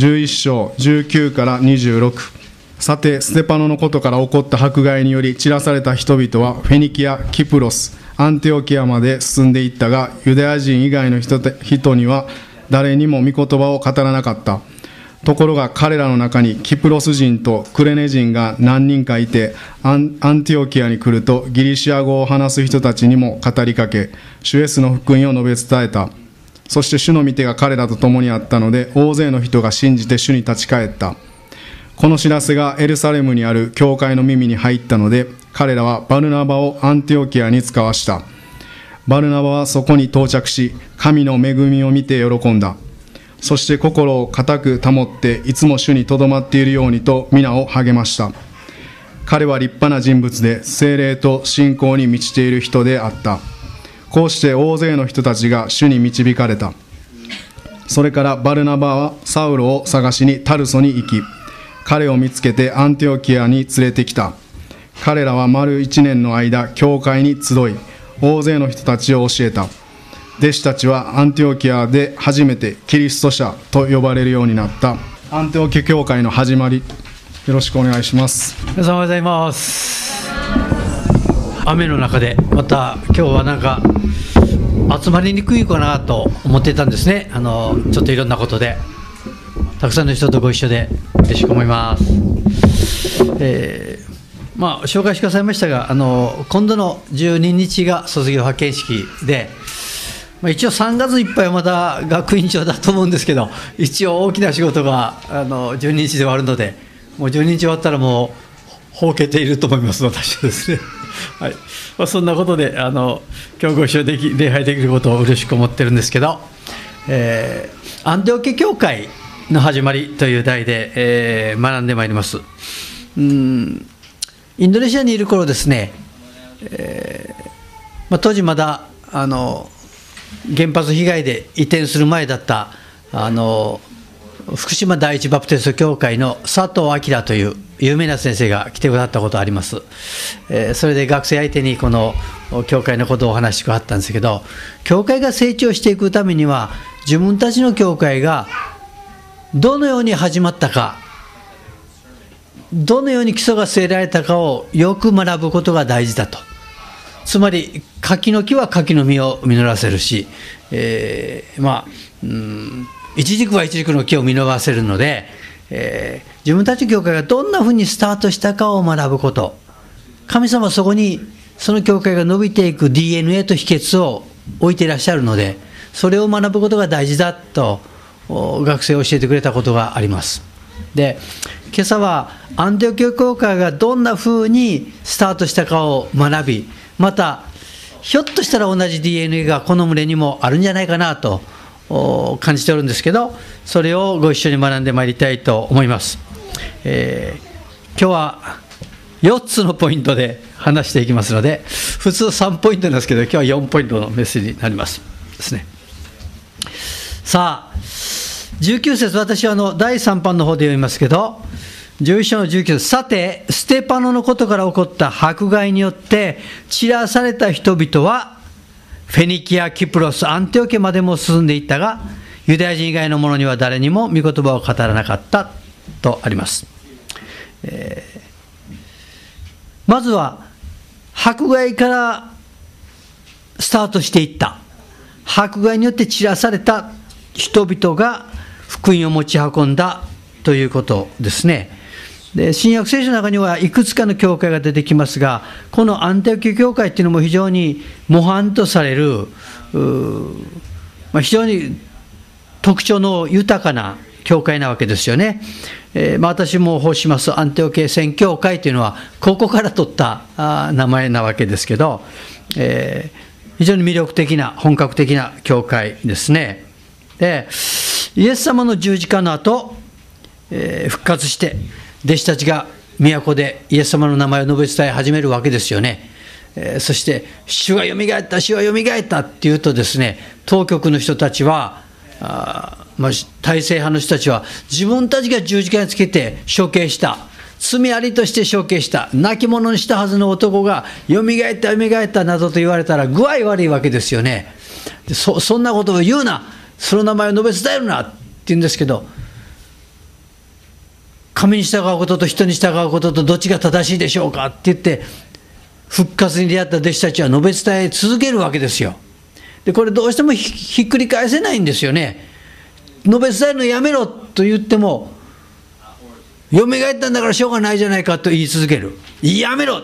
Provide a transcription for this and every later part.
11章19から26さてステパノのことから起こった迫害により散らされた人々はフェニキアキプロスアンテオキアまで進んでいったがユダヤ人以外の人人には誰にも御言葉を語らなかった。ところが彼らの中にキプロス人とクレネ人が何人かいてアンティオキアに来るとギリシア語を話す人たちにも語りかけ主イエスの福音を述べ伝えた。そして主の御手が彼らと共にあったので大勢の人が信じて主に立ち返った。この知らせがエルサレムにある教会の耳に入ったので彼らはバルナバをアンティオキアに使わした。バルナバはそこに到着し神の恵みを見て喜んだ。そして心を固く保っていつも主にとどまっているようにと皆を励ました。彼は立派な人物で精霊と信仰に満ちている人であった。こうして大勢の人たちが主に導かれた。それからバルナバはサウロを探しにタルソに行き彼を見つけてアンティオキアに連れてきた。彼らは丸1年の間教会に集い大勢の人たちを教えた。弟子たちはアンティオキアで初めてキリスト者と呼ばれるようになった。アンティオキア教会の始まりよろしくお願いします。皆さんおはようございます。雨の中でまた今日はなんか集まりにくいかなと思っていたんですね。あのちょっといろんなことで。たくさんの人とご一緒で嬉しく思います、えーまあ、紹介してくださいましたがあの今度の12日が卒業派遣式でまあ、一応3月いっぱいはまだ学院長だと思うんですけど一応大きな仕事があの12日で終わるのでもう12日終わったらもうほうけていると思います私はですね、はい。まあ、そんなことであの今日ご一緒でき礼拝できることを嬉しく思ってるんですけど、えー、アンデオケ教会の始まりという題で、えー、学んでまいります。うんインドネシアにいる頃ですね、えーまあ、当時まだあの原発被害で移転する前だったあの福島第一バプテスト教会の佐藤明という有名な先生が来てくださったことあります、えー、それで学生相手にこの教会のことをお話しくださったんですけど教会が成長していくためには自分たちの教会がどのように始まったかどのように基礎が据えられたかをよく学ぶことが大事だとつまり柿の木は柿の実を実らせるし、えー、まあうんイチジクはイチジクの木を実らせるので、えー、自分たち教会がどんなふうにスタートしたかを学ぶこと。神様はそこにその教会が伸びていく DNA と秘訣を置いていらっしゃるのでそれを学ぶことが大事だと学生を教えてくれたことがあります。で今朝はアンテオ教教会がどんなふうにスタートしたかを学びまたひょっとしたら同じ DNA がこの群れにもあるんじゃないかなと感じておるんですけどそれをご一緒に学んでまいりたいと思います、えー、今日は4つのポイントで話していきますので普通3ポイントなんですけど今日は4ポイントのメッセージになりますですね。さあ19節私はあの第3版の方で読みますけど11章の19節さて、ステパノのことから起こった迫害によって散らされた人々は、フェニキア、キプロス、アンテオケまでも進んでいったが、ユダヤ人以外の者には誰にも御言葉を語らなかったとあります。えー、まずは、迫害からスタートしていった。迫害によって散らされた人々が福音を持ち運んだということですね。で新約聖書の中にはいくつかの教会が出てきますがこのアンテオキ教会っていうのも非常に模範とされる、まあ、非常に特徴の豊かな教会なわけですよね。えー、まあ、私も奉しますアンテオケ宣教会というのはここから取ったあ名前なわけですけど、えー、非常に魅力的な本格的な教会ですね。でイエス様の十字架の後、えー、復活して弟子たちが都でイエス様の名前を述べ伝え始めるわけですよね。えー、そして、主がよみがえった、主がよみがえったっていうとですね、当局の人たちは、あまあ、体制派の人たちは自分たちが十字架につけて処刑した。罪ありとして処刑した。亡き者にしたはずの男がよみがえった、よみがえったなどと言われたら具合悪いわけですよね。そそんなことを言うな。その名前を述べ伝えるなって言うんですけど、神に従うことと人に従うこととどっちが正しいでしょうかって言って復活に出会った弟子たちは述べ伝え続けるわけですよ。でこれどうしてもひっくり返せないんですよね。述べ伝えるのやめろと言ってもよみがえったんだからしょうがないじゃないかと言い続ける。やめろ。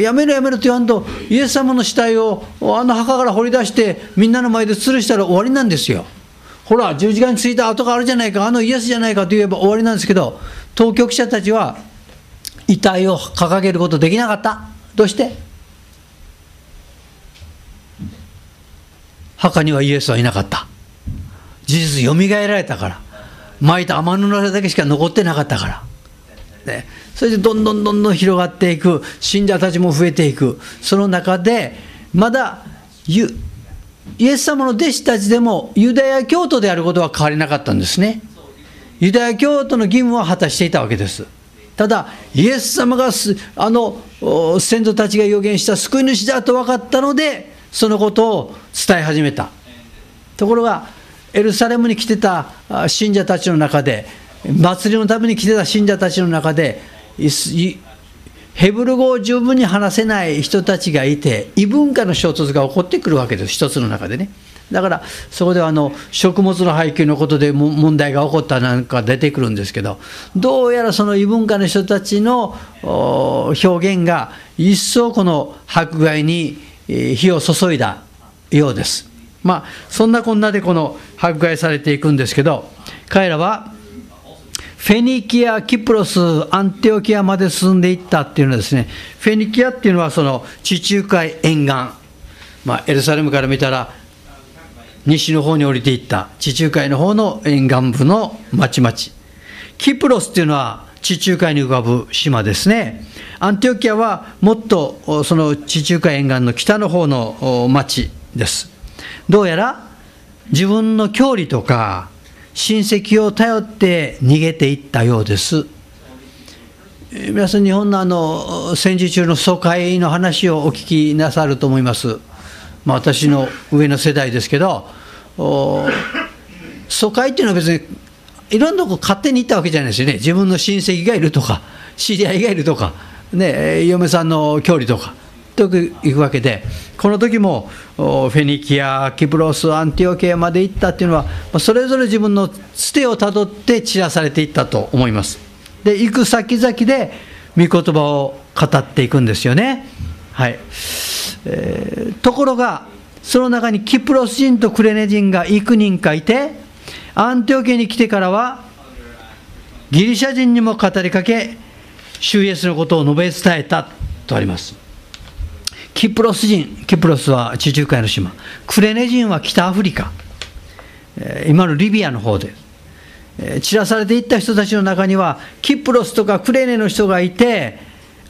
やめろやめろと言わんとイエス様の死体をあの墓から掘り出してみんなの前で吊るしたら終わりなんですよ。ほら十字架についた跡があるじゃないかあのイエスじゃないかと言えば終わりなんですけど当局者たちは遺体を掲げることできなかった。どうして？墓にはイエスはいなかった。事実よみがえられたから。巻いた天布だけしか残ってなかったから、ね、それでどんどんどんどん広がっていく。信者たちも増えていく。その中でまだイエス様の弟子たちでもユダヤ教徒であることは変わりなかったんですね。ユダヤ教徒の義務は果たしていたわけです。ただイエス様があの先祖たちが予言した救い主だと分かったのでそのことを伝え始めた。ところがエルサレムに来てた信者たちの中で祭りのために来てた信者たちの中でヘブル語を十分に話せない人たちがいて異文化の衝突が起こってくるわけです一つの中でね。だからそこではあの食物の配給のことで問題が起こったなんか出てくるんですけどどうやらその異文化の人たちの表現が一層この迫害に火を注いだようです。まあそんなこんなでこの迫害されていくんですけど彼らはフェニキア、キプロス、アンテオキアまで進んでいったっていうのはですね、フェニキアっていうのはその地中海沿岸、まあ、エルサレムから見たら西の方に降りていった地中海の方の沿岸部の町々。キプロスっていうのは地中海に浮かぶ島ですね。アンテオキアはもっとその地中海沿岸の北の方の町です。どうやら自分の郷里とか親戚を頼って逃げていったようです。皆さん、日本のあの戦時中の疎開の話をお聞きなさると思います。まあ、私の上の世代ですけど、疎開っていうのは別にいろんなとこ勝手に行ったわけじゃないですよね。自分の親戚がいるとか、知り合いがいるとか、ね、嫁さんの距離とか。と行くわけで、この時もフェニキア、キプロス、アンティオケアまで行ったっていうのは、それぞれ自分のつてをたどって散らされていったと思います。で、行く先々で、御言葉を語っていくんですよね。はいえー、ところが、その中にキプロス人とクレネ人が幾人かいて、アンティオケに来てからは、ギリシャ人にも語りかけ、主イエスのことを述べ伝えたとあります。キプロス人、キプロスは地中海の島、クレネ人は北アフリカ、今のリビアの方で、散らされていった人たちの中には、キプロスとかクレネの人がいて、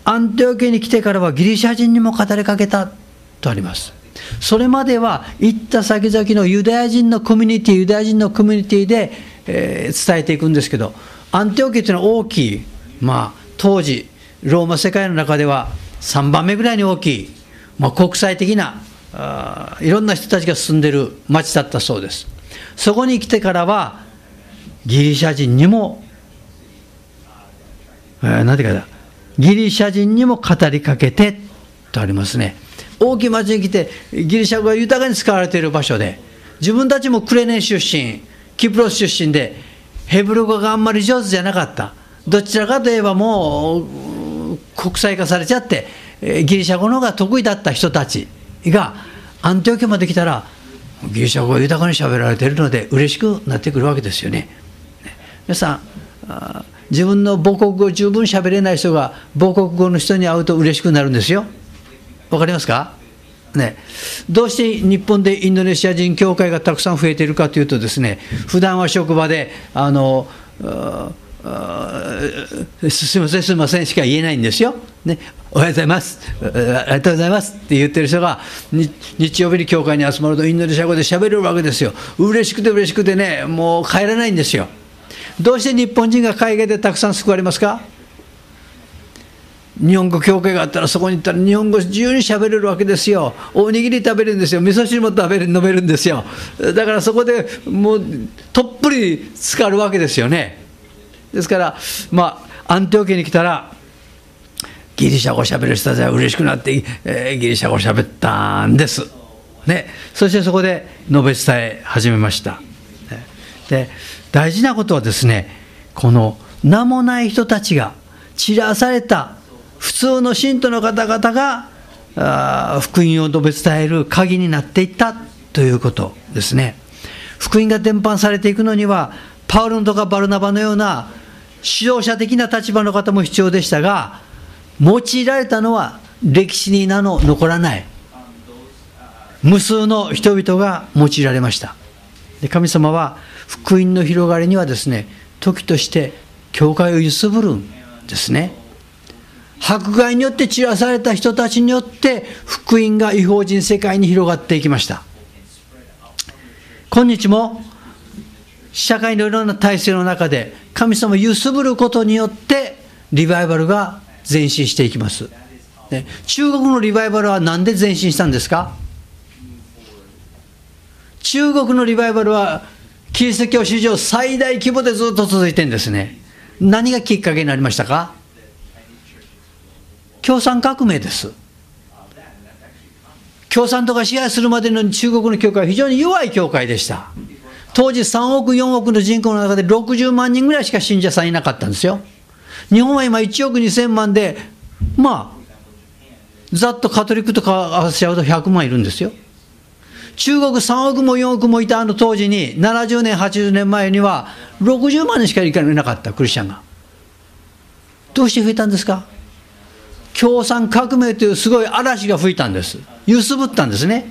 アンテオケに来てからはギリシャ人にも語りかけたとあります。それまでは行った先々のユダヤ人のコミュニティ、ユダヤ人のコミュニティで、えー、伝えていくんですけど、アンテオケというのは大きい、まあ、当時、ローマ世界の中では3番目ぐらいに大きい。まあ、国際的なあいろんな人たちが住んでる町だったそうです。そこに来てからはギリシャ人にも、えー、何て言うかギリシャ人にも語りかけてとありますね。大きい町に来てギリシャ語が豊かに使われている場所で自分たちもクレネン出身キプロス出身でヘブル語があんまり上手じゃなかった。どちらかといえばもう国際化されちゃってギリシャ語の方が得意だった人たちがアンテオケまで来たらギリシャ語が豊かに喋られているので嬉しくなってくるわけですよね。皆さん自分の母国語十分喋れない人が母国語の人に会うと嬉しくなるんですよ。わかりますか？ね、どうして日本でインドネシア人協会がたくさん増えているかというとですね普段は職場であのすみません、すみませんしか言えないんですよ。ね、おはようございます、ありがとうございます。って言ってる人が、日曜日に教会に集まると、インドネシア語で喋れるわけですよ。嬉しくて嬉しくてね、もう帰らないんですよ。どうして日本人が海外でたくさん救われますか？日本語協会があったらそこに行ったら日本語自由にしゃべれるわけですよ。おにぎり食べるんですよ。味噌汁も食べる飲めるんですよ。だからそこでもうとっぷり浸かるわけですよね。ですから、まあ、アンテオ家に来たら、ギリシャ語をしゃべる人たちは嬉しくなって、えー、ギリシャ語をしゃべったんです。ね、そしてそこで述べ伝え始めました。で大事なことはですねこの名もない人たちが散らされた普通の信徒の方々があ福音を述べ伝える鍵になっていったということですね福音が伝播されていくのにはパウロンとかバルナバのような指導者的な立場の方も必要でしたが用いられたのは歴史に名の残らない。無数の人々が用いられました。で神様は福音の広がりにはですね時として教会を揺すぶるんですね。迫害によって散らされた人たちによって福音が違法人世界に広がっていきました。今日も社会のいろんな体制の中で神様を揺すぶることによってリバイバルが前進していきます。ね。中国のリバイバルは何で前進したんですか？中国のリバイバルはキリスト教史上最大規模でずっと続いてるんですね。何がきっかけになりましたか？共産革命です。共産党が支配するまでの中国の教会は非常に弱い教会でした。当時3億4億の人口の中で60万人ぐらいしか信者さんいなかったんですよ。日本は今1億2000万でまあざっとカトリックとか合わせちゃうと100万いるんですよ中国3億も4億もいたあの当時に、70年、80年前には、60万人しかいなかった、クリスチャンが。どうして増えたんですか？共産革命というすごい嵐が吹いたんです。揺すぶったんですね。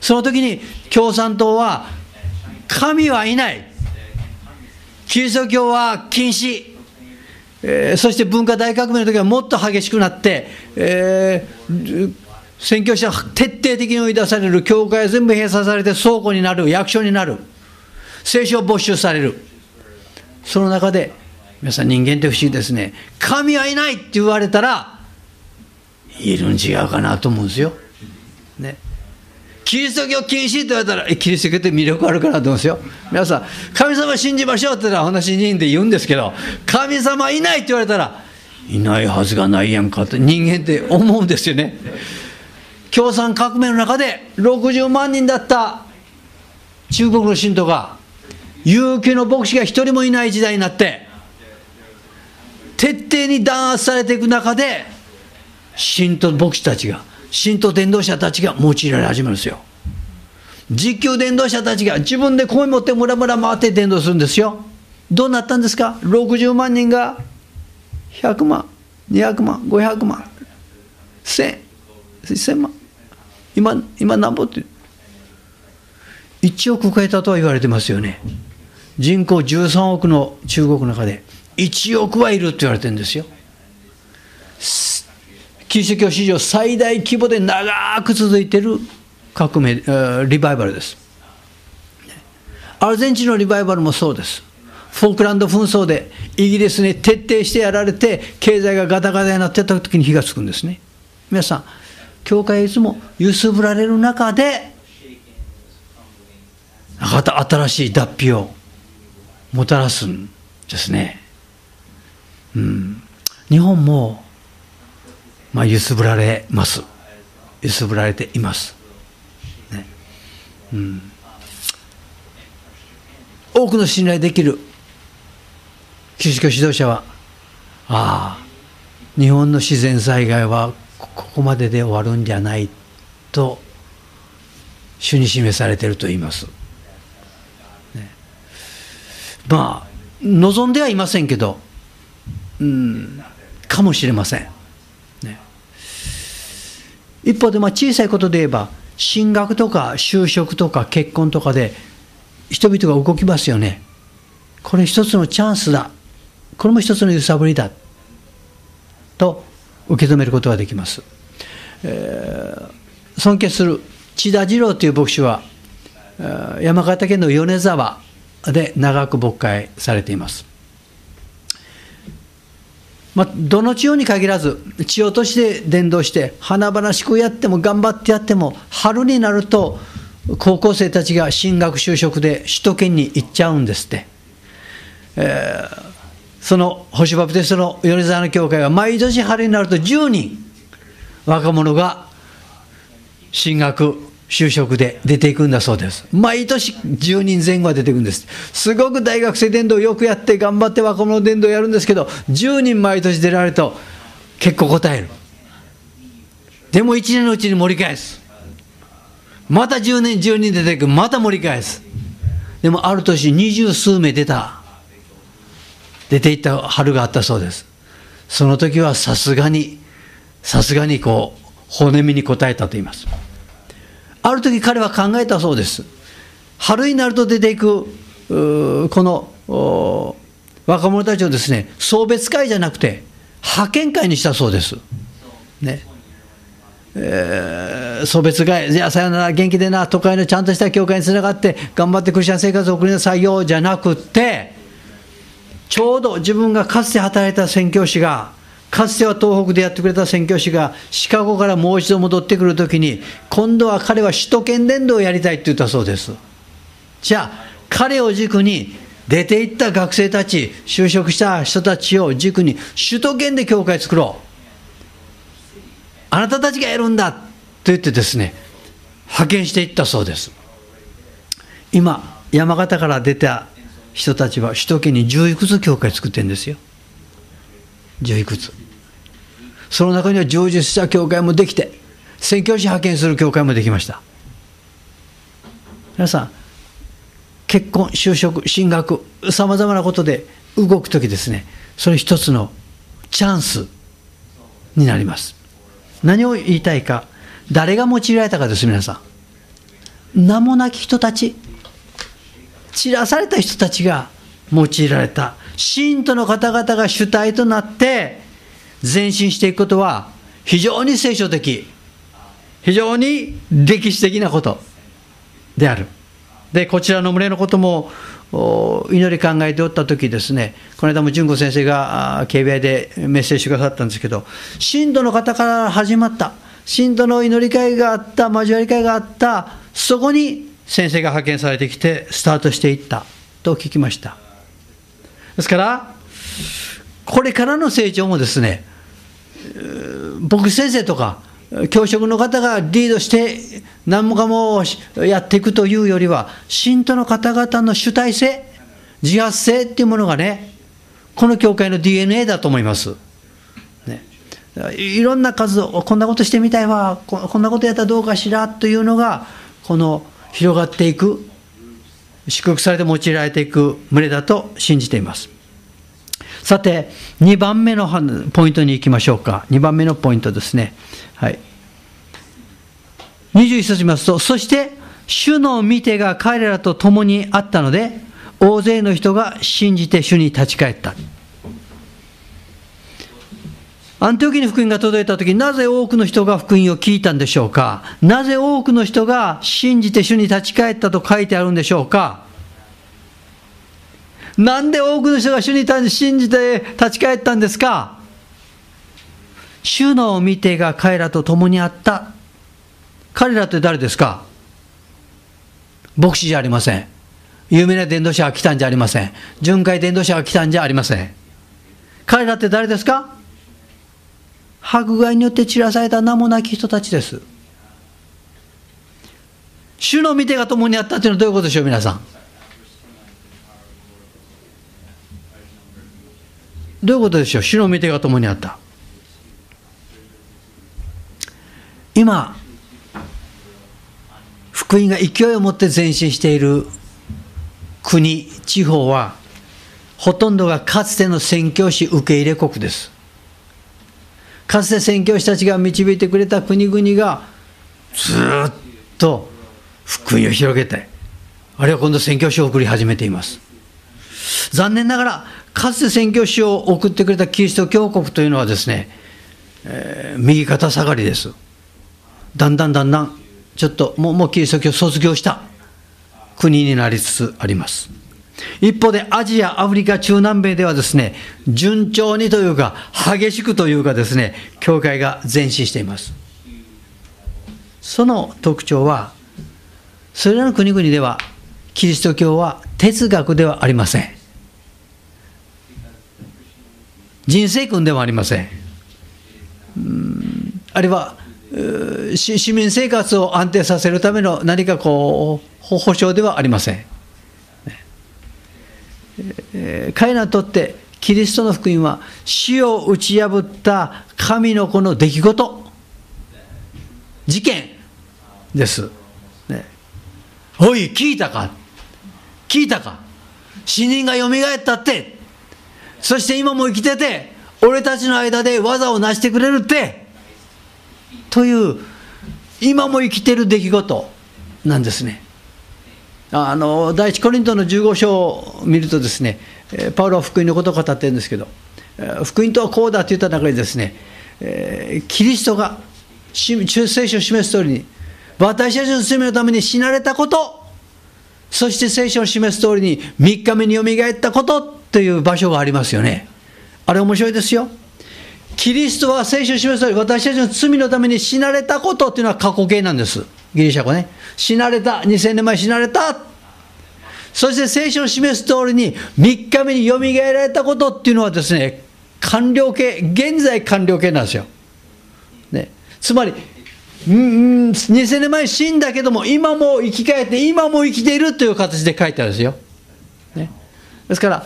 その時に共産党は、神はいない。キリスト教は禁止。えー、そして文化大革命の時はもっと激しくなって、えー、宣教師は徹底的に追い出される、教会は全部閉鎖されて倉庫になる、役所になる、聖書を没収される。その中で、皆さん人間って不思議ですね。神はいないって言われたら、いるん違うかなと思うんですよ。ね。キリスト教禁止って言われたら、え、キリスト教って魅力あるかなと思うんですよ。皆さん、神様信じましょうって言ったら話人で言うんですけど、神様いないって言われたら、いないはずがないやんかって人間って思うんですよね。共産革命の中で60万人だった中国の信徒が有給の牧師が一人もいない時代になって徹底に弾圧されていく中で信徒牧師たちが信徒伝道者たちが用いられ始めるんですよ。実況伝道者たちが自分で米持ってムラムラ回って伝道するんですよ。どうなったんですか？60万人が100万200万500万1000千万。今、今なんぼって、1億超えたとは言われてますよね。人口13億の中国の中で、1億はいるって言われてるんですよ。キリスト教史上最大規模で長く続いている革命、リバイバルです。アルゼンチンのリバイバルもそうです。フォークランド紛争でイギリスに徹底してやられて、経済がガタガタになってた時に火がつくんですね。皆さん、教会いつも揺すぶられる中でまた新しい脱皮をもたらすんですね、うん、日本も、まあ、揺すぶられます。揺すぶられています、ね。うん、多くの信頼できるキリスト教指導者はああ日本の自然災害はここまでで終わるんじゃないと主に示されていると言います。ね、まあ望んではいませんけど、うん、かもしれません。一方でまあ小さいことで言えば進学とか就職とか結婚とかで人々が動きますよね。これ一つのチャンスだ。これも一つの揺さぶりだ。と受け止めることができます。えー、尊敬する千田次郎という牧師は山形県の米沢で長く牧会されています。まあ、どの地方に限らず地方都市で伝道して華々しくやっても頑張ってやっても春になると高校生たちが進学就職で首都圏に行っちゃうんですって。えー、その星バプテストの米沢の教会は毎年春になると10人若者が進学就職で出ていくんだそうです。毎年10人前後は出ていくんです。すごく大学生伝道よくやって頑張って若者伝道やるんですけど10人毎年出られると結構答える。でも1年のうちに盛り返す。また10年10人出ていく。また盛り返す。でもある年二十数名出た。出ていった春があったそうです。その時はさすがにさすがにこう骨身に答えたと言います。ある時彼は考えたそうです。春になると出ていくこの若者たちをですね送別会じゃなくて派遣会にしたそうです。ね。えー、送別会、じゃあさよなら、元気でな、都会のちゃんとした教会につながって、頑張ってクリスチャン生活を送りなさいよじゃなくて、ちょうど自分がかつて働いた宣教師が、かつては東北でやってくれた宣教師が、シカゴからもう一度戻ってくるときに、今度は彼は首都圏伝道をやりたいって言ったそうです。じゃあ、彼を軸に、出て行った学生たち、就職した人たちを軸に、首都圏で教会作ろう。あなたたちがやるんだと言ってですね派遣していったそうです今山形から出た人たちは首都圏に10いくつ教会作ってるんですよ10いくつ？その中には成就した教会もできて宣教師派遣する教会もできました。皆さん結婚就職進学さまざまなことで動く時ですねそれ一つのチャンスになります。何を言いたいか誰が用いられたかです皆さん。名もなき人たち散らされた人たちが用いられた信徒の方々が主体となって前進していくことは非常に聖書的非常に歴史的なことである。でこちらの群れのことも祈り考えておった時ですねこの間も純子先生が KBI でメッセージしてくださったんですけど信徒の方から始まった信徒の祈り会があった交わり会があったそこに先生が派遣されてきてスタートしていったと聞きました。ですからこれからの成長もですね僕先生とか教職の方がリードして何もかもやっていくというよりは信徒の方々の主体性自発性っていうものがねこの教会の DNA だと思います、ね、いろんな数をこんなことしてみたいわこんなことやったらどうかしらというのがこの広がっていく祝福されて用いられていく群れだと信じていますさて2番目のポイントに行きましょうか2番目のポイントですねはい。21節見ますと、そして、主の見てが彼らと共にあったので、大勢の人が信じて主に立ち返った。アンテオキに福音が届いたとき、なぜ多くの人が福音を聞いたんでしょうか？なぜ多くの人が信じて主に立ち返ったと書いてあるんでしょうか？なんで多くの人が主に信じて立ち返ったんですか？主の見てが彼らと共にあった。彼らって誰ですか？牧師じゃありません。有名な伝道者が来たんじゃありません。巡回伝道者が来たんじゃありません。彼らって誰ですか？迫害によって散らされた名もなき人たちです。主の見てが共にあったというのはどういうことでしょう、皆さん。どういうことでしょう、主の見てが共にあった。今福音が勢いを持って前進している国地方はほとんどがかつての宣教師受け入れ国ですかつて宣教師たちが導いてくれた国々がずっと福音を広げてあるいは今度宣教師を送り始めています。残念ながらかつて宣教師を送ってくれたキリスト教国というのはですね、えー、右肩下がりです。だんだんだんだんちょっともうもうキリスト教卒業した国になりつつあります。一方でアジア、アフリカ、中南米ではですね順調にというか激しくというかですね教会が前進していますその特徴はそれらの国々ではキリスト教は哲学ではありません人生訓でもありません。あるいは市民生活を安定させるための何かこう保障ではありません。彼らにとってキリストの福音は死を打ち破った神の子の出来事。事件です。ね、おい聞いたか？聞いたか？死人がよみがえったって。そして今も生きてて俺たちの間で技を成してくれるって。という今も生きてる出来事なんですね。あの第一コリントの15章を見るとですねパウロは福音のことを語ってるんですけど福音とはこうだと言った中にですねキリストが聖書を示す通りに私たちの罪のために死なれたことそして聖書を示す通りに3日目によみがえったことという場所がありますよね。あれ面白いですよ。キリストは聖書を示す通り私たちの罪のために死なれたことっていうのは過去形なんです。ギリシャ語ね。死なれた。2000年前死なれた。そして聖書を示す通りに3日目によみがえられたことっていうのはですね完了形現在完了形なんですよ、ね、つまり2000年前死んだけども今も生き返って今も生きているという形で書いてあるんですよ、ね、ですから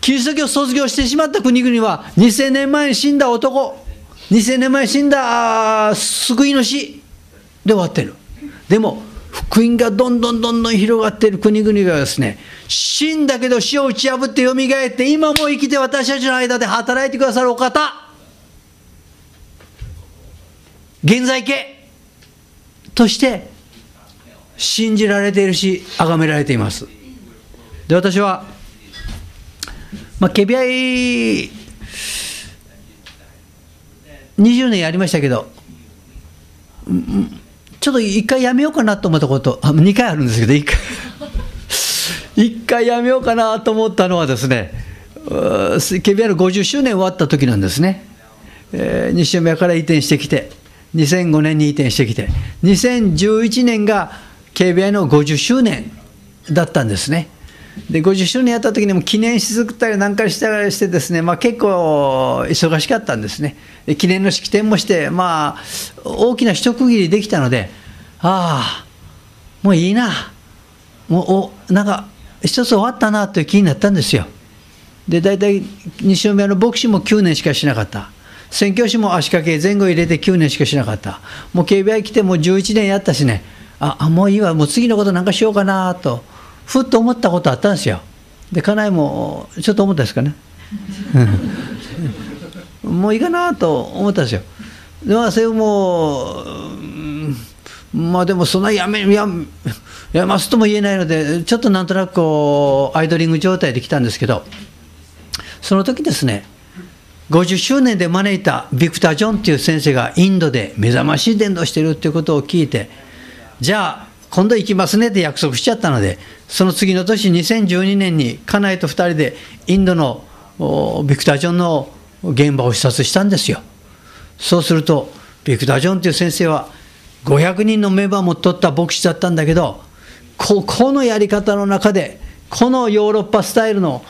キリスト教を卒業してしまった国々は2000年前に死んだ男2000年前に死んだ救い主で終わってる。でも福音がどんどんどんどん広がっている国々がですね死んだけど死を打ち破ってよみがえって今も生きて私たちの間で働いてくださるお方。現在形。として信じられているし崇められています。で私は、まあ、KBI 20年やりましたけどうんちょっと一回やめようかなと思ったことあ2回あるんですけど1回 一回やめようかなと思ったのはですね KBI の50周年終わった時なんですね、えー、西宮から移転してきて2005年に移転してきて、2011年が KBI の50周年だったんですね。で50周年やった時にも記念し作ったりなんかしたりしてですね、まあ、結構忙しかったんですね。記念の式典もして、まあ、大きな一区切りできたのでああもういいな。もうおなんか一つ終わったなという気になったんですよ。で大体西宮の牧師も9年しかしなかった。宣教師も足掛け前後入れて9年しかしなかった。もう KBI 来てもう11年やったしね。ああもういいわ。もう次のことなんかしようかなと。ふっと思ったことあったんですよ。で家内もちょっと思ったですかね。もういいかなと思ったんですよ。でまあそれもまあでもそんなやめややますとも言えないのでちょっとなんとなくこうアイドリング状態で来たんですけどその時ですね50周年で招いたビクター・ジョンっていう先生がインドで目覚ましい伝道してるっていうことを聞いてじゃあ今度行きますねって約束しちゃったのでその次の年2012年に家内と2人でインドのビクター・ジョンの現場を視察したんですよ。そうするとビクター・ジョンっていう先生は500人のメンバーも取った牧師だったんだけどここのやり方の中でこのヨーロッパスタイルの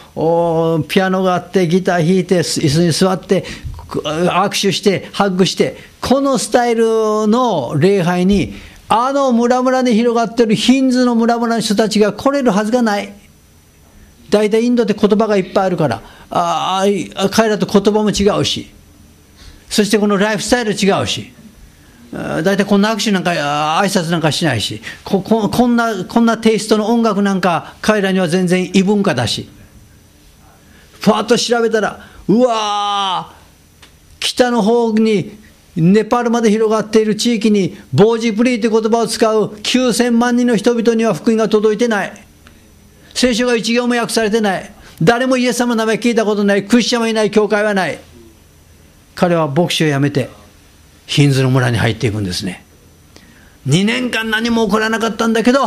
ピアノがあってギター弾いて椅子に座って握手してハッグしてこのスタイルの礼拝にあの村々に広がってるヒンズの村々の人たちが来れるはずがない。大体インドって言葉がいっぱいあるからああ彼らと言葉も違うし。そしてこのライフスタイル違うし。大体こんな握手なんか挨拶なんかしないし。こここんなこんなテイストの音楽なんか彼らには全然異文化だし。ふわっと調べたらうわ北の方にネパールまで広がっている地域にボージプリーという言葉を使う9000万人の人々には福音が届いてない。聖書が一行も訳されてない。誰もイエス様の名前聞いたことない。クリスチャンもいない教会はない。彼は牧師を辞めてヒンズの村に入っていくんですね。2年間何も起こらなかったんだけど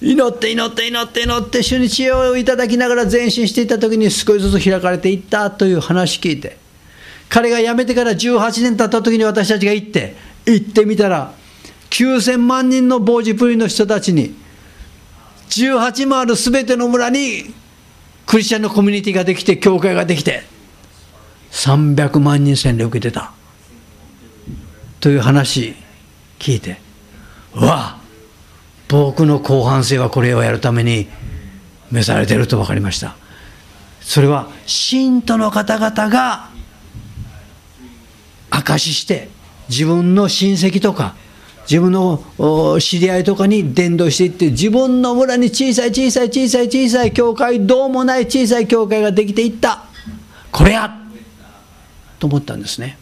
祈って祈って祈って祈って主に知恵をいただきながら前進していった時に少しずつ開かれていったという話聞いて彼が辞めてから18年経った時に私たちが行って行ってみたら9000万人の傍受プリの人たちに18もある全ての村にクリスチャンのコミュニティができて教会ができて300万人洗礼を受けてた。という話聞いてうわ僕の後半生はこれをやるために召されてると分かりました。それは信徒の方々が証しして自分の親戚とか自分の知り合いとかに伝道していって自分の村に小さい小さい小さい小さい教会どうもない小さい教会ができていった。これや！と思ったんですね。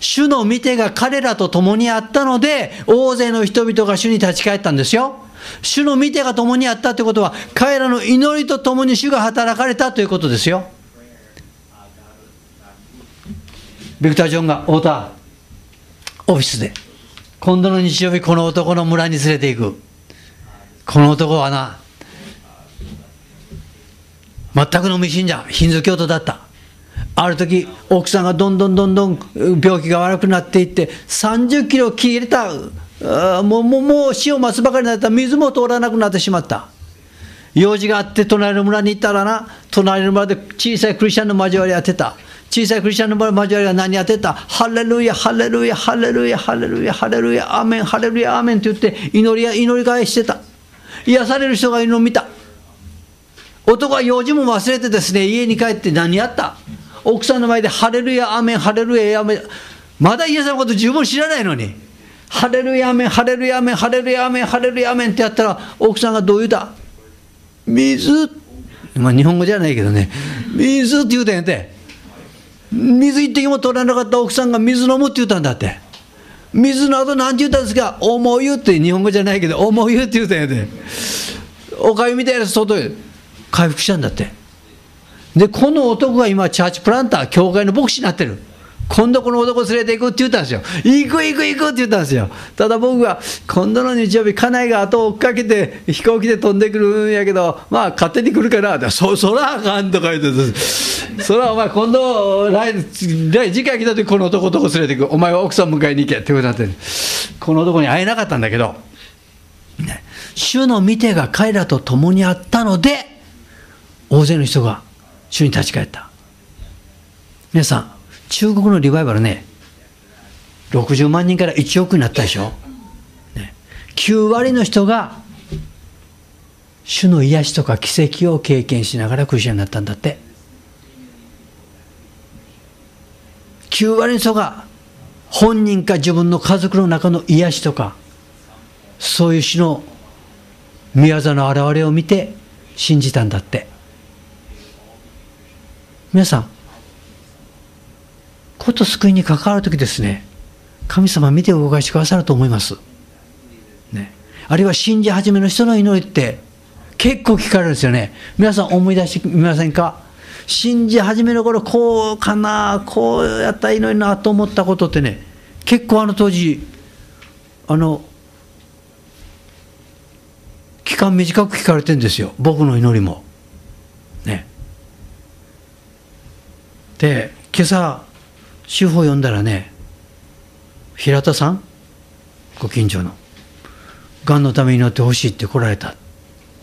主の御手が彼らと共にあったので大勢の人々が主に立ち返ったんですよ。主の御手が共にあったということは彼らの祈りと共に主が働かれたということですよ。ビクター・ジョンが太田。オフィスで。今度の日曜日この男の村に連れて行く。この男はな全くの未信者ヒンズー教徒だった。ある時奥さんがどんどんどんどん病気が悪くなっていって30キロ切れた。もうもうもう死を待つばかりになった。水も通らなくなってしまった。用事があって隣の村に行ったらな隣の村で小さいクリスチャンの交わりやってた小さいクリスチャンの交わりが何やってた？ハレルヤ、ハレルヤ、ハレルヤ、ハレルヤ、ハレルヤ、アーメン、ハレルヤ、アーメンって言って祈りや祈り返してた。癒される人がいるのを見た。男は用事も忘れてですね、家に帰って何やった？奥さんの前でハレルヤ、アーメン、ハレルヤ、アメン。まだイエスのこと十分知らないのに。ハレルヤ、アメン、ハレルヤ、アメン、ハレルヤ、アメン、ハレルヤ、アメンってやったら、奥さんがどう言うた？水。まあ日本語じゃないけどね、水って言うたんやて。水一滴も取らなかった奥さんが水飲むって言ったんだって。水の後何て言ったんですか？重湯って日本語じゃないけど、重湯って言うたんやで。おかゆみたいな外へ回復したんだって。で、この男が今、チャーチプランター、教会の牧師になってる。今度この男連れて行くって言ったんですよ。行く行く行くって言ったんですよ。ただ僕は、今度の日曜日、家内が後を追っかけて飛行機で飛んでくるんやけど、まあ勝手に来るから、そ、そらあかんとか言って、そらお前今度来、来次回来た時この男とこ連れて行く。お前は奥さん迎えに行けってことになってこの男に会えなかったんだけど、ね、主の見てが彼らと共にあったので、大勢の人が主に立ち返った。皆さん、中国のリバイバルね、60万人から1億になったでしょ。ね、9割の人が、主の癒しとか奇跡を経験しながらクリスチャンになったんだって。9割の人が本人か自分の家族の中の癒しとか、そういう主の宮業の現れを見て信じたんだって。皆さん、こと救いに関わるときですね、神様見て動かしてくださると思います。ね、あるいは信じ始めの人の祈りって結構聞かれるんですよね。皆さん思い出してみませんか？信じ始めの頃こうかな、こうやったら祈りなと思ったことってね、結構あの当時、あの、期間短く聞かれてるんですよ。僕の祈りも。ね。で、今朝、主婦を呼んだらね平田さんご近所のがんのために祈ってほしいって来られたっ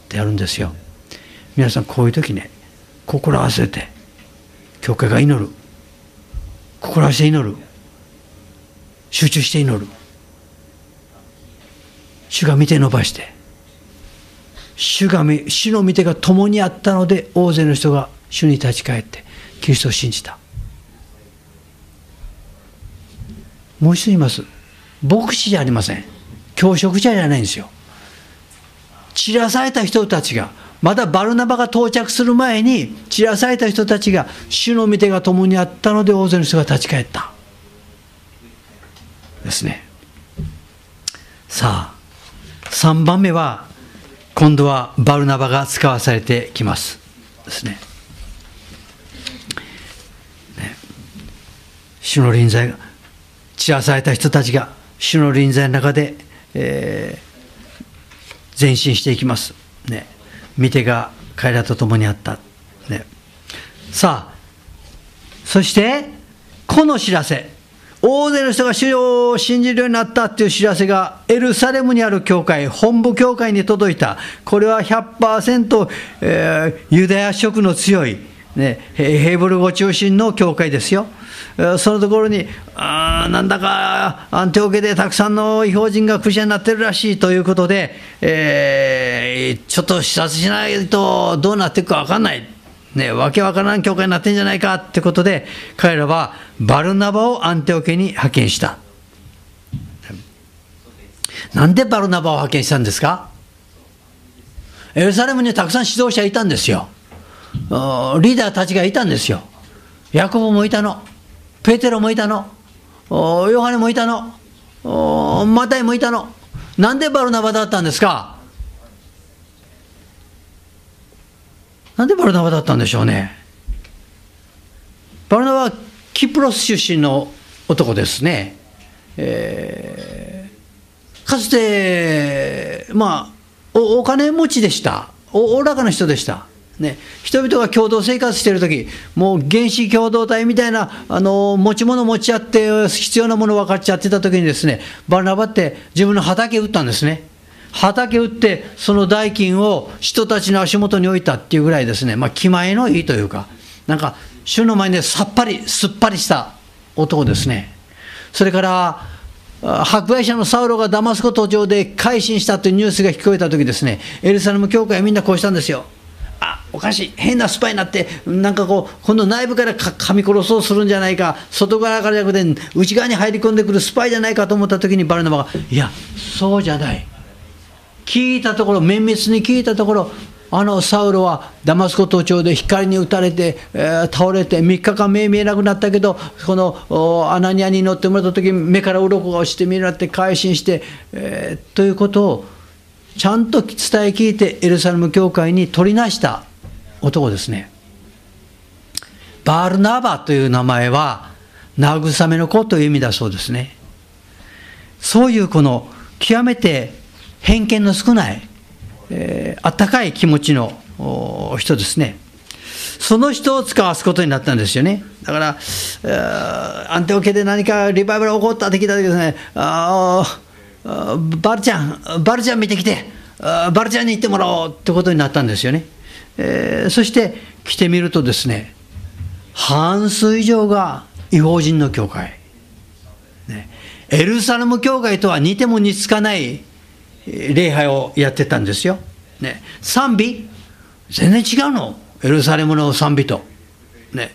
てやるんですよ。皆さんこういう時ね心合わせて教会が祈る。心合わせて祈る。集中して祈る。主が見て伸ばして主が主の見てが共にあったので大勢の人が主に立ち返ってキリストを信じた。もう一度言います。牧師じゃありません。教職者じゃないんですよ。散らされた人たちがまだバルナバが到着する前に散らされた人たちが主の御手が共にあったので大勢の人が立ち返った。ですね。さあ3番目は今度はバルナバが使わされてきます。ですね。ね。主の臨在が散らされた人たちが主の臨在の中で、えー、前進していきます。ね、見てが彼らと共にあった。ね、さあ、そして、この知らせ、大勢の人が主を信じるようになったっていう知らせがエルサレムにある教会、本部教会に届いた。これは100%、えー、ユダヤ色の強いね、ヘーブル語中心の教会ですよ。そのところに、あなんだかアンテオケでたくさんの違法人がクリスチャになってるらしいということで、えー、ちょっと視察しないとどうなっていくか分かんない。ね、わけわからん教会になってんじゃないかってことで、彼らはバルナバをアンテオケに派遣した。なんでバルナバを派遣したんですか？エルサレムにたくさん指導者いたんですよ。リーダーたちがいたんですよ。ヤコブもいたの。ペテロもいたの。ヨハネもいたの。マタイもいたの。なんでバルナバだったんですか？なんでバルナバだったんでしょうね。バルナバはキプロス出身の男ですね。えー、かつて、まあお、お金持ちでした。おおらかな人でした。ね、人々が共同生活しているとき、もう原始共同体みたいなあの持ち物持ち合って、必要なもの分かっちゃってたときにですね、バナバって自分の畑売ったんですね。畑売って、その代金を人たちの足元に置いたっていうぐらいですね、まあ、気前のいいというか、なんか、主の前にさっぱり、すっぱりした男ですね。それから、迫害者のサウロがダマスコ途上で改心したというニュースが聞こえたときですね、エルサレム教会はみんなこうしたんですよ。あおかしい、変なスパイになって、なんかこう、今度内部から噛み殺そうするんじゃないか、外側からじゃなくて、内側に入り込んでくるスパイじゃないかと思ったときに、バルナバが、いや、そうじゃない。聞いたところ、綿密に聞いたところ、あのサウロはダマスコ途上で光に打たれて、えー、倒れて、3日間目見えなくなったけど、このアナニアに乗ってもらったとき、目から鱗が落ちて見られて、改心して、えー、ということをちゃんと伝え聞いて、エルサレム教会に取りなした男ですね。バールナバという名前は、慰めの子という意味だそうですね。そういうこの極めて偏見の少ない、えー、あったかい気持ちの人ですね。その人を使わすことになったんですよね。だから、え、アンテオケで何かリバイバル起こったって聞いた時ですね、あバルちゃん、バルちゃん見てきて、バルちゃんに行ってもらおうってことになったんですよね。えー、そして来てみるとですね、半数以上が違法人の教会。ね、エルサレム教会とは似ても似つかない礼拝をやってたんですよ。ね、賛美？全然違うの。エルサレムの賛美と。ね、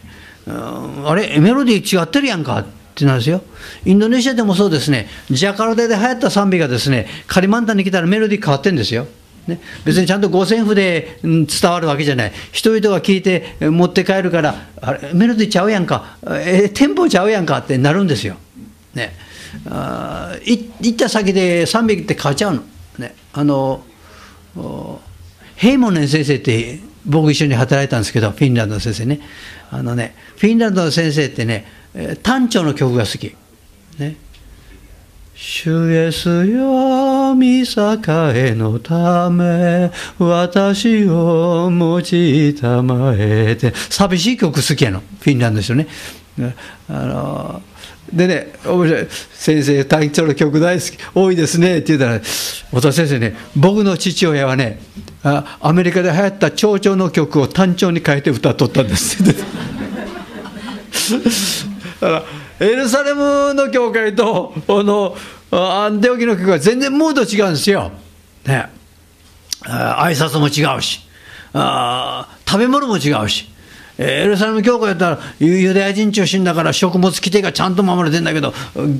あれメロディー違ってるやんかってなんですよ。インドネシアでもそうですね、ジャカルタで流行った賛美がですね、カリマンタンに来たらメロディー変わってるんですよ。ね、別にちゃんと五線譜で伝わるわけじゃない、人々が聞いて持って帰るから、あれメロディーちゃうやんか、えー、テンポちゃうやんかってなるんですよ。ね、あ行った先で賛美って変わっちゃうの。ね、あのヘイモネン先生って僕一緒に働いたんですけどフィンランドの先生ねあのねフィンランドの先生ってね単調の曲が好き。ね。主イエスよ見境のため私を用いたまえて。寂しい曲好きやの。フィンランドの人ね。あのでね、面白い、先生、単調の曲大好き、多いですねって言ったら、太田先生ね、僕の父親はね、あアメリカで流行った長調の曲を単調に変えて歌っとったんです だからエルサレムの教会とこのアンテオキの曲は全然ムード違うんですよ。ね、挨拶も違うしあ、食べ物も違うし。エルサレム教会やったらユダヤ人中心だから食物規定がちゃんと守れてんだけど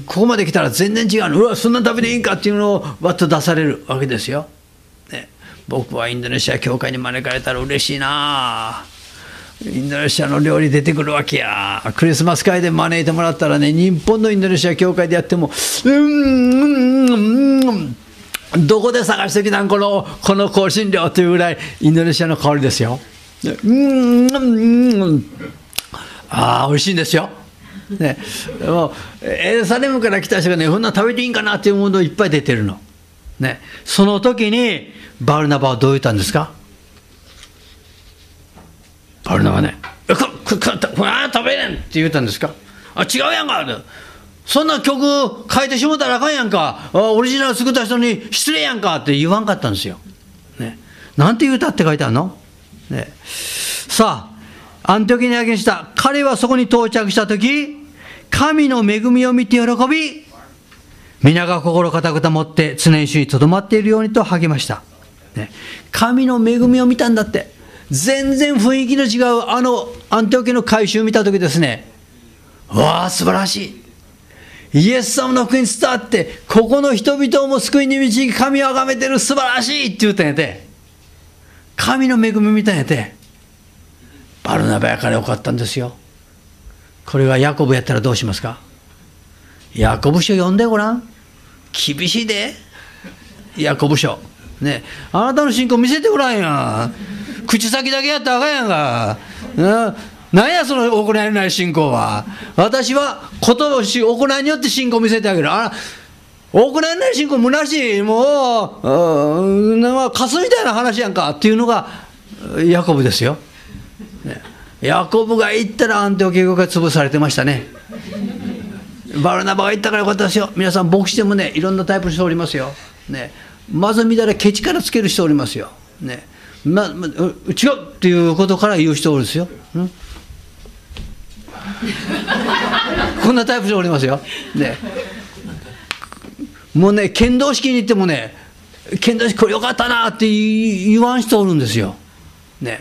ここまで来たら全然違ううわそんな食べていいんかっていうのをわっと出されるわけですよ。ね、僕はインドネシア教会に招かれたら嬉しいなあインドネシアの料理出てくるわけやクリスマス会で招いてもらったらね日本のインドネシア教会でやってもうんうんうんどこで探してきたんこのこの香辛料というぐらいインドネシアの香りですよ。うんうんああ美味しいんですよ。ね、もうエルサレムから来た人がねこんな食べていいんかなっていうものいっぱい出てるの。ね、その時にバルナバはどう言ったんですかバルナバね「こここあ食べれん」って言ったんですか？あ違うやんかそんな曲変えてしもたらあかんやんかオリジナル作った人に失礼やんかって言わんかったんですよ。ね、なんて言うたって書いてあるの？ね、さあ、アンテオキに派遣した。彼はそこに到着したとき、神の恵みを見て喜び、皆が心固く保って常に主にとどまっているようにと励ました。ね、神の恵みを見たんだって。全然雰囲気の違うあのアンテオキの改宗を見たときですね、わあ、素晴らしい。イエス様の福音伝わって、ここの人々をも救いに導き、神を崇めてる素晴らしいって言ったんやて。神の恵み見たんやて。バルナバやからよかったんですよ。これがヤコブやったらどうしますか？ヤコブ書読んでごらん。厳しいで。ヤコブ書。ね。あなたの信仰見せてごらんや。口先だけやったらあかんやんか。ななんやその行いない信仰は。私はことをし行いによって信仰見せてあげる。あら行いない信仰虚しい。もう、うん、なんかカスみたいな話やんかっていうのがヤコブですよ。ねヤコブが行ったらアンテオケ語が潰されてましたね。バルナバが行ったからよかったですよ。皆さん、牧師でもね、いろんなタイプの人おりますよ。ね、まず見たらケチからつける人おりますよ。ね、まま、違うっていうことから言う人おるんですよ。ん こんなタイプの人おりますよ。ね、もうね、剣道式に行ってもね、剣道式これよかったなって言わん人おるんですよ。ね。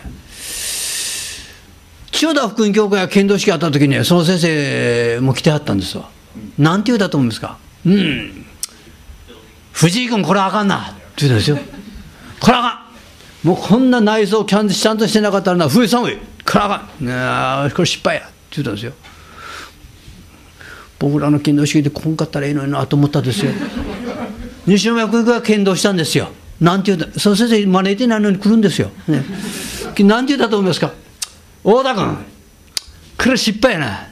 千代田福音教会が剣道式あった時に、ね、その先生も来てはったんですわ。なんて言うだと思うんですかうん。藤井君、これあかんなって言うんですよ？これあかん。もうこんな内装ちゃんとちゃんとしてなかったらな、藤井さん、これあかん。あこれ失敗やって言ったんですよ？僕らの剣道式でこんかったらいいのになと思ったんですよ。西宮君が剣道したんですよ。なんて言うだ、その先生招いてないのに来るんですよ。ね、なんて言うだと思いますか？大田君、これ失敗やな。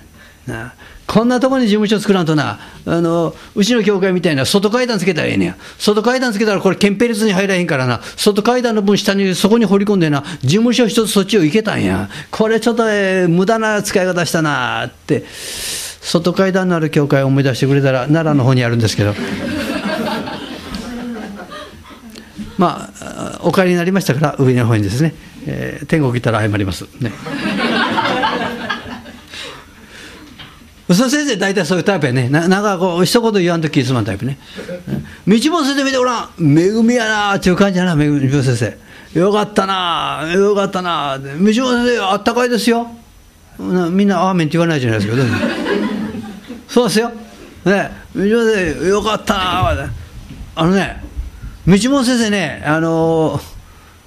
なこんなところに事務所作らんとな、あのうちの教会みたいな外階段つけたらええねや。外階段つけたらこれ、憲兵列に入らへんからな、外階段の分下にそこに掘り込んでな、事務所一つそっちを行けたんや。これちょっと、えー、無駄な使い方したなって、外階段のある教会を思い出してくれたら、奈良の方にあるんですけど。まあ、お帰りになりましたから、上の方にですね、えー、天国行ったら謝ります。ね嘘先生、大体そういうタイプやね。ななんかこう、一言言わんと気すまんタイプね。道も先生見てごらん。恵みやなっていう感じやな、恵み先生。よかったなよかったな道も先生、あったかいですよ。みんな、アーメンって言わないじゃないですか。そうですよ。ね、道も先生、よかったなあのね、道も先生ね、あの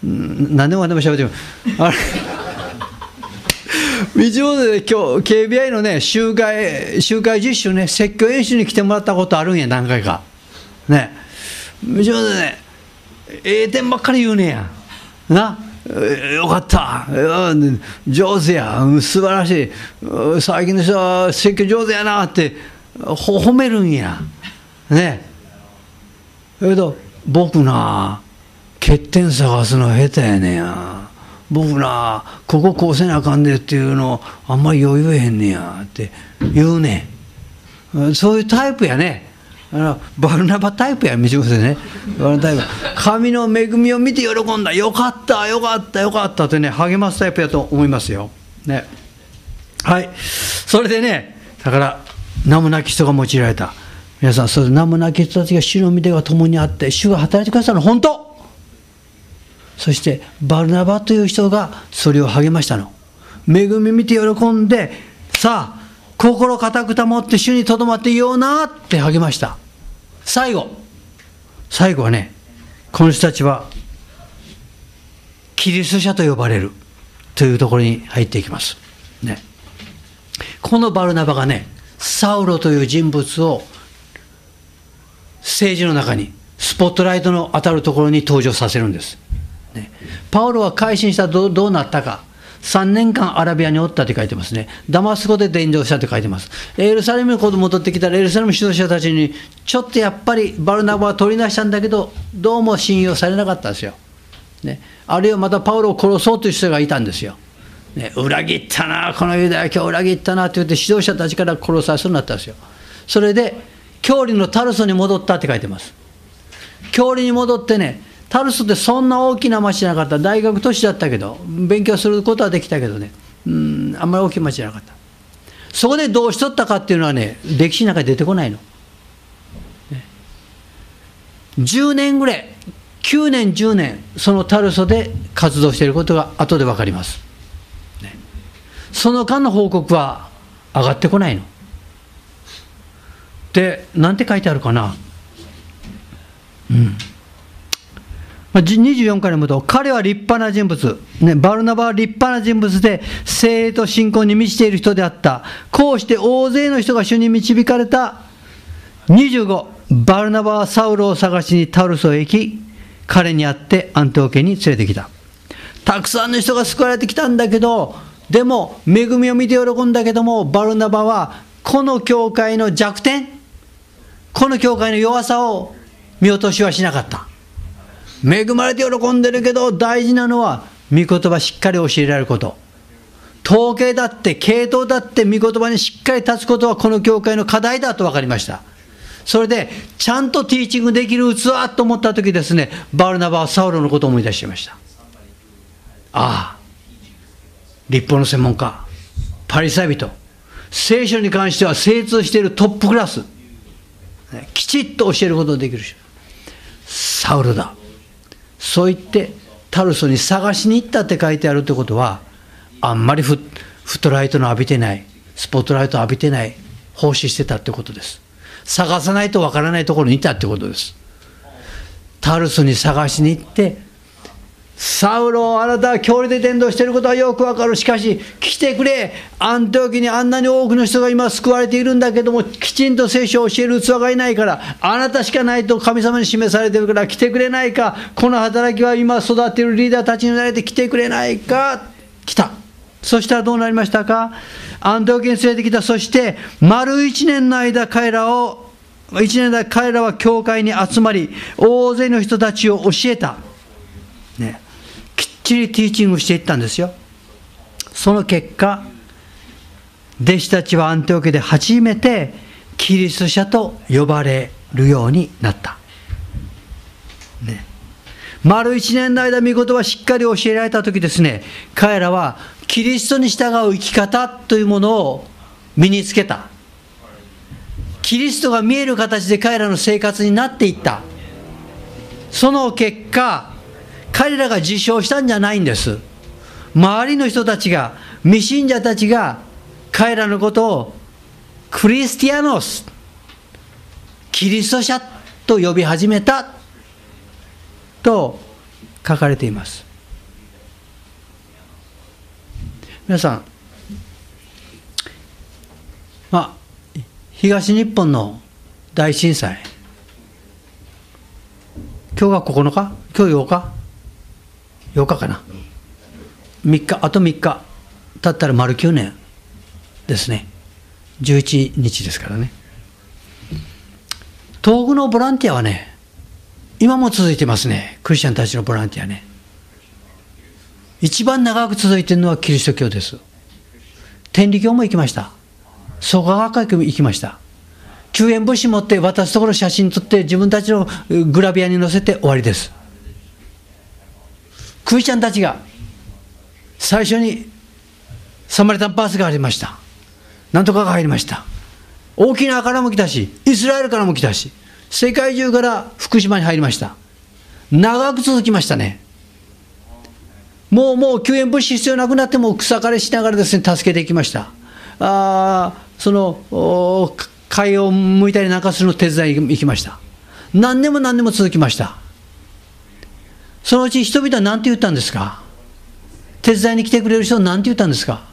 ー、何でも何でも喋ってあれ道もで今日 KBI のね集会集会実習ね説教演習に来てもらったことあるんや何回か。ね。道もでねええ点ばっかり言うねや。な。よかった。上手や。素晴らしい。最近の人は説教上手やなって褒めるんや。ね。えけど僕な欠点探すの下手やねや。僕なこここうせなあかんでっていうのあんまり余裕へんねやって言うねそういうタイプやね。あのバルナバタイプや道子でね。バルナタイプ。神の恵みを見て喜んだ。よかったよかったよかったってね励ますタイプやと思いますよ。ね。はい。それでねだから名もなき人が用いられた。皆さんそれ名もなき人たちが主の御手が共にあって主が働いてくださるの本当。そしてバルナバという人がそれを励ましたの。恵み見て喜んで、さあ、心固く保って主にとどまっていようなって励ました。最後、最後はね、この人たちは、キリスト者と呼ばれるというところに入っていきます。ね、このバルナバがね、サウロという人物を政治の中に、スポットライトの当たるところに登場させるんです。ね、パウロは改心したらどうなったか、3年間アラビアにおったって書いてますね、ダマスコで伝道したって書いてます、エルサレムに子供戻ってきたら、エルサレム指導者たちに、ちょっとやっぱりバルナバは取り出したんだけど、どうも信用されなかったんですよ、ね、あるいはまたパウロを殺そうという人がいたんですよ、ね、裏切ったな、このユダヤ教裏切ったなって言って、指導者たちから殺されそうになったんですよ、それで、教理のタルソに戻ったって書いてます。教理に戻ってね、タルスってそんな大きな町じゃなかった、大学都市だったけど、勉強することはできたけどね、うんあんまり大きい町じゃなかった。そこでどうしとったかっていうのはね歴史の中に出てこないの、ね、10年ぐらい9年10年そのタルソで活動していることが後で分かります、その間の報告は上がってこないの。で何て書いてあるかな。うん。24から読むと、彼は立派な人物、ね、バルナバは立派な人物で、精霊と信仰に満ちている人であった。こうして大勢の人が主に導かれた。25、バルナバはサウロを探しにタルソへ行き、彼に会ってアンテオ家に連れてきた。たくさんの人が救われてきたんだけど、でも、恵みを見て喜んだけども、バルナバは、この教会の弱点、この教会の弱さを見落としはしなかった。恵まれて喜んでるけど大事なのは御言葉しっかり教えられること。統計だって系統だって御言葉にしっかり立つことはこの教会の課題だと分かりました。それでちゃんとティーチングできる器と思った時ですねバルナバはサウロのことを思い出しました。ああ立法の専門家パリサイ人。聖書に関しては精通しているトップクラス。きちっと教えることができる人。サウルだ。そう言ってタルソに探しに行ったって書いてあるってことはあんまりフットライトの浴びてないスポットライト浴びてない奉仕してたってことです。探さないとわからないところにいたってことです。タルソに探しに行ってサウロあなたは教理で伝道していることはよくわかる。しかし、来てくれ。あん時にあんなに多くの人が今救われているんだけども、きちんと聖書を教える器がいないから、あなたしかないと神様に示されているから来てくれないか。この働きは今育っているリーダーたちになれて来てくれないか。来た。そしたらどうなりましたか？アントキに連れてきた。そして、丸一年の間彼らを、一年の間彼らは教会に集まり、大勢の人たちを教えた。ね。ちりティーチングしていったんですよ。その結果弟子たちはアンテオ家で初めてキリスト者と呼ばれるようになった、ね、丸一年の間御言葉しっかり教えられた時ですね彼らはキリストに従う生き方というものを身につけた。キリストが見える形で彼らの生活になっていった。その結果彼らが自称したんじゃないんです。周りの人たちが未信者たちが彼らのことをクリスティアノスキリスト者と呼び始めたと書かれています。皆さんまあ東日本の大震災今日が9日？今日8日？8日かな。3日あと3日。経ったら丸9年。ですね。11日ですからね。東北のボランティアはね今も続いてますね。クリスチャンたちのボランティアね。一番長く続いてるのはキリスト教です。天理教も行きました。創価学会も行きました。救援物資持って渡すところ写真撮って自分たちのグラビアに載せて終わりです。クリスチャンたちが最初にサマリタンパースがありました。なんとかが入りました。沖縄からも来たしイスラエルからも来たし世界中から福島に入りました。長く続きましたね。もうもう救援物資必要なくなっても草刈りしながらですね助けていきました。あその海を向いたりなんかするの手伝いに行きました。何年も何年も続きました。そのうち人々は何て言ったんですか？手伝いに来てくれる人は何て言ったんですか？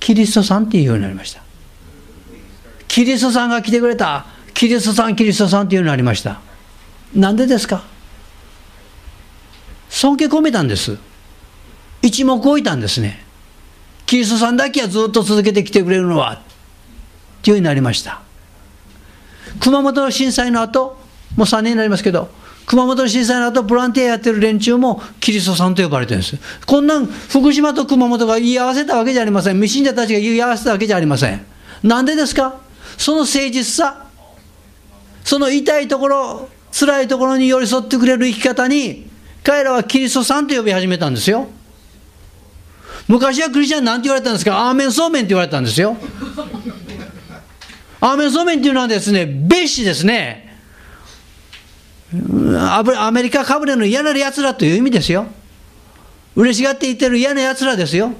キリストさんっていうようになりました。キリストさんが来てくれた。キリストさんキリストさんっていうようになりました。なんでですか？尊敬込めたんです。一目置いたんですね。キリストさんだけはずっと続けてきてくれるのは。っていうようになりました。熊本の震災の後もう3年になりますけど熊本震災の後ボランティアやってる連中もキリストさんと呼ばれてるんです。こんなん福島と熊本が言い合わせたわけじゃありません。未信者たちが言い合わせたわけじゃありません。なんでですか？その誠実さ。その痛いところ辛いところに寄り添ってくれる生き方に彼らはキリストさんと呼び始めたんですよ。昔はクリスチャンなんて言われたんですか？アーメンそうめんって言われたんですよ。アーメンそうめんっていうのはですね、蔑視ですね。アメリカかぶれの嫌なる奴らという意味ですよ。嬉しがって言ってる嫌な奴らですよ。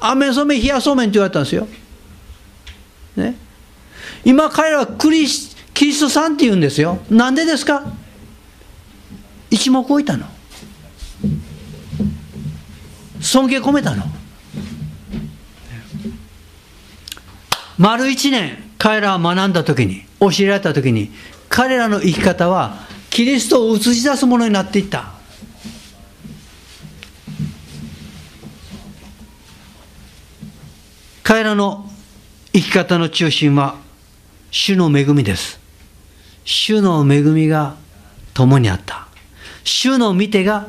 アメンそうめん、冷やそうめんって言われたんですよ。ね、今彼らはクリスキリストさんって言うんですよ。なんでですか？一目置いたの。尊敬込めたの。丸一年、彼らは学んだ時に、教えられた時に、彼らの生き方は、キリストを映し出すものになっていった。彼らの生き方の中心は、主の恵みです。主の恵みが共にあった。主の見てが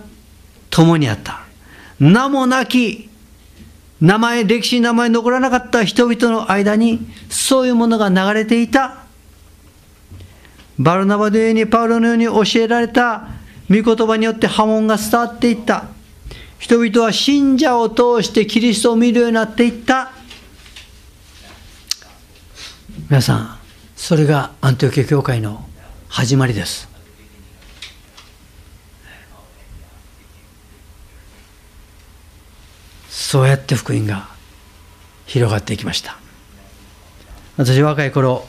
共にあった。名もなき名前、歴史に名前残らなかった人々の間にそういうものが流れていた。バルナバのようにパウロのように教えられた御言葉によって波紋が伝わっていった。人々は信者を通してキリストを見るようになっていった。皆さん、それがアンティオケ教会の始まりです。そうやって福音が広がっていきました私若い頃、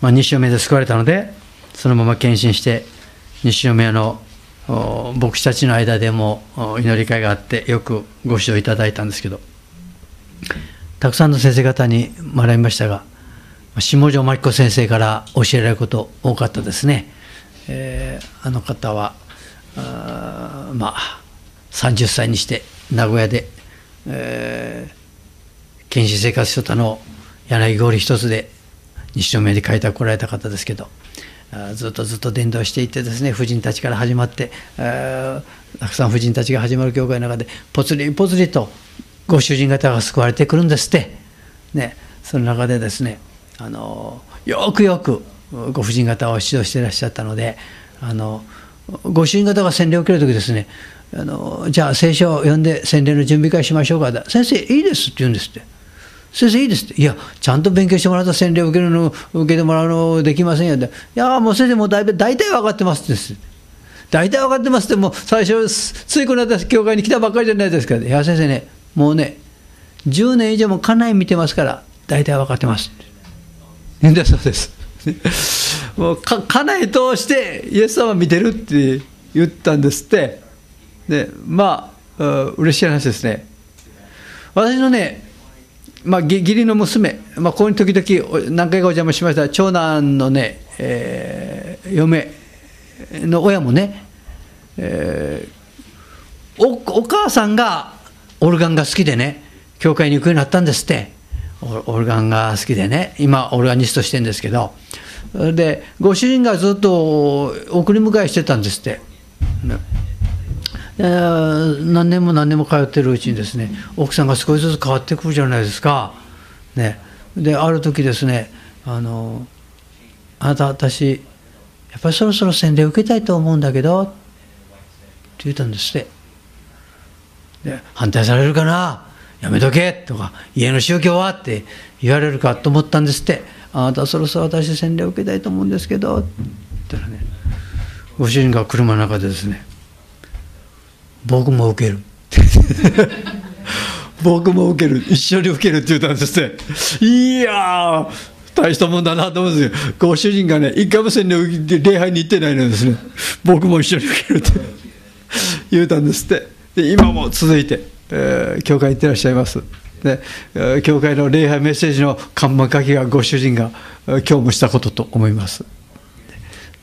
まあ、西宮で救われたのでそのまま献身して西宮の牧師たちの間でも祈り会があってよくご指導いただいたんですけどたくさんの先生方に学びましたが下條真紀子先生から教えられること多かったですね、えー、あの方はあまあ30歳にして名古屋でえー、検視生活所との柳氷一つで西宮に書いてこられた方ですけどずっとずっと伝道していってですね婦人たちから始まって、たくさん婦人たちが始まる教会の中でぽつりぽつりとご主人方が救われてくるんですって、ね、その中でですねあのよくよくご婦人方を指導していらっしゃったのであのご主人方が洗礼を受ける時ですねあのじゃあ聖書を読んで洗礼の準備会しましょうか。先生いいですって言うんですって。先生いいですって。いやちゃんと勉強してもらった洗礼を受けるの受けてもらうのできませんよって。いやもう先生もう大大体分かってますって大体分かってますってもう最初ついこの間教会に来たばっかりじゃないですか。いや先生ねもうね10年以上も家内見てますから大体分かってます。ってだそうです。もう家内通してイエス様見てるって言ったんですって。でまあ嬉しい話ですね。私のね、まあ、義理の娘、まあ、ここに時々何回かお邪魔しました。長男のね、えー、嫁の親もね、えー、おお母さんがオルガンが好きでね教会に行くようになったんですって。オルガンが好きでね今オルガニストしてるんですけど。でご主人がずっと送り迎えしてたんですって。えー、何年も何年も通ってるうちにですね奥さんが少しずつ変わってくるじゃないですか。ね、である時ですねあの「あなた私やっぱりそろそろ洗礼受けたいと思うんだけど」って言ったんですって。で反対されるかな？やめとけ。とか家の宗教は？って言われるかと思ったんですって。あなたそろそろ私洗礼を受けたいと思うんですけど。って言ったらねご主人が車の中でですね僕も受ける。僕も受ける。一緒に受けるって言ったんですっていや大したもんだなと思うんですよ。ご主人がね一回も洗礼礼拝に行ってないのですね。僕も一緒に受けるって。言うたんですって。で今も続いて、えー、教会行ってらっしゃいます。で教会の礼拝メッセージの看板書きがご主人が今日もしたことと思います。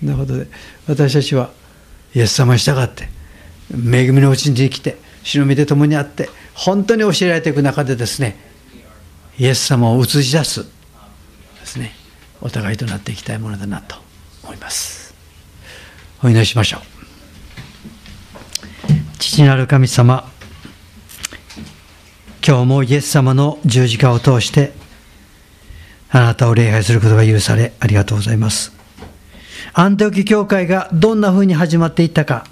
なるほどで私たちはイエス様に従って恵みのうちに生きて主の御で共にあって本当に教えられていく中でですねイエス様を映し出すですねお互いとなっていきたいものだなと思います。お祈りしましょう。父なる神様今日もイエス様の十字架を通してあなたを礼拝することが許されありがとうございます。アンテオキ教会がどんな風に始まっていったか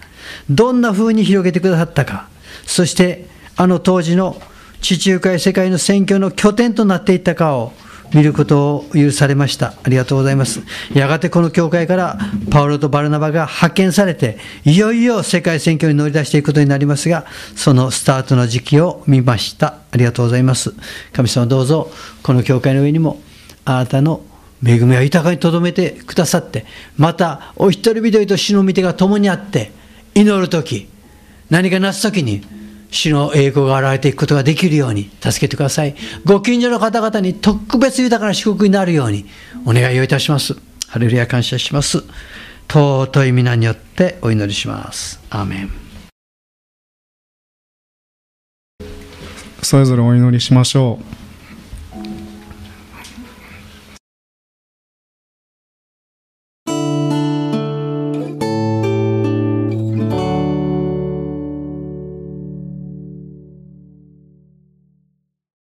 どんな風に広げてくださったかそしてあの当時の地中海世界の宣教の拠点となっていったかを見ることを許されました。ありがとうございます。やがてこの教会からパウロとバルナバが派遣されて、いよいよ世界選挙に乗り出していくことになりますが、そのスタートの時期を見ました。ありがとうございます。神様どうぞ、この教会の上にも、あなたの恵みは豊かにとどめてくださって、また、お一人一人と死の御手が共にあって、祈るとき、何かなすときに、主の栄光が現れていくことができるように助けてください。ご近所の方々に特別豊かな祝福になるようにお願いをいたします。ハレルヤ感謝します。尊い皆によってお祈りします。アーメン。それぞれお祈りしましょう